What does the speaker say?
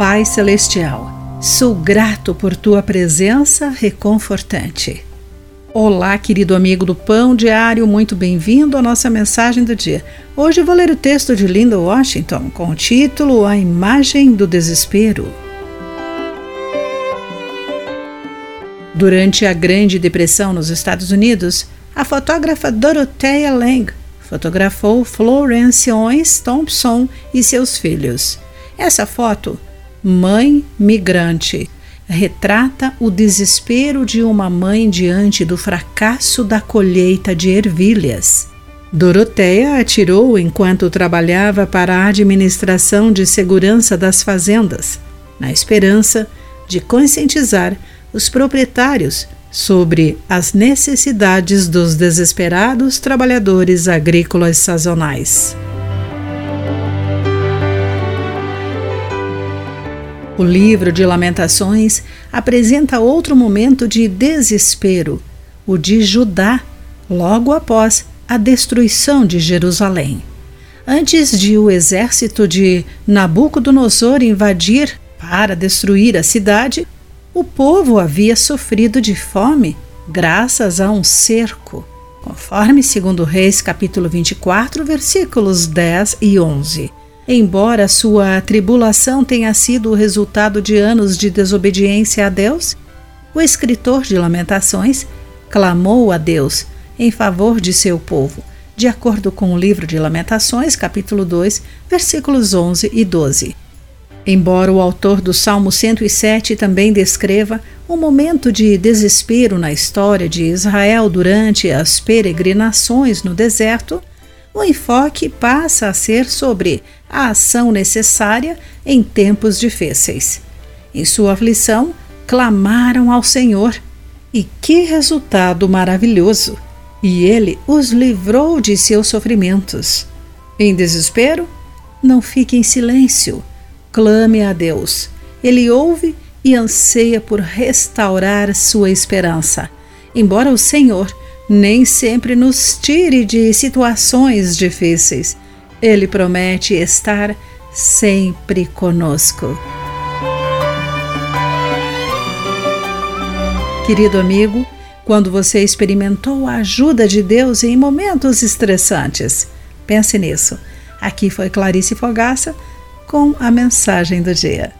Pai Celestial, sou grato por tua presença reconfortante. Olá, querido amigo do Pão Diário, muito bem-vindo à nossa mensagem do dia. Hoje vou ler o texto de Linda Washington com o título A Imagem do Desespero. Durante a Grande Depressão nos Estados Unidos, a fotógrafa Dorothea Lange fotografou Florence Owens Thompson e seus filhos. Essa foto Mãe Migrante retrata o desespero de uma mãe diante do fracasso da colheita de ervilhas. Doroteia atirou enquanto trabalhava para a administração de segurança das fazendas, na esperança de conscientizar os proprietários sobre as necessidades dos desesperados trabalhadores agrícolas sazonais. O livro de Lamentações apresenta outro momento de desespero, o de Judá, logo após a destruição de Jerusalém. Antes de o exército de Nabucodonosor invadir para destruir a cidade, o povo havia sofrido de fome graças a um cerco, conforme segundo Reis capítulo 24, versículos 10 e 11. Embora sua tribulação tenha sido o resultado de anos de desobediência a Deus, o escritor de Lamentações clamou a Deus em favor de seu povo, de acordo com o livro de Lamentações, capítulo 2, versículos 11 e 12. Embora o autor do Salmo 107 também descreva um momento de desespero na história de Israel durante as peregrinações no deserto, o enfoque passa a ser sobre a ação necessária em tempos difíceis. Em sua aflição, clamaram ao Senhor. E que resultado maravilhoso! E ele os livrou de seus sofrimentos. Em desespero, não fique em silêncio. Clame a Deus. Ele ouve e anseia por restaurar sua esperança. Embora o Senhor nem sempre nos tire de situações difíceis. Ele promete estar sempre conosco. Querido amigo, quando você experimentou a ajuda de Deus em momentos estressantes, pense nisso. Aqui foi Clarice Fogaça com a mensagem do dia.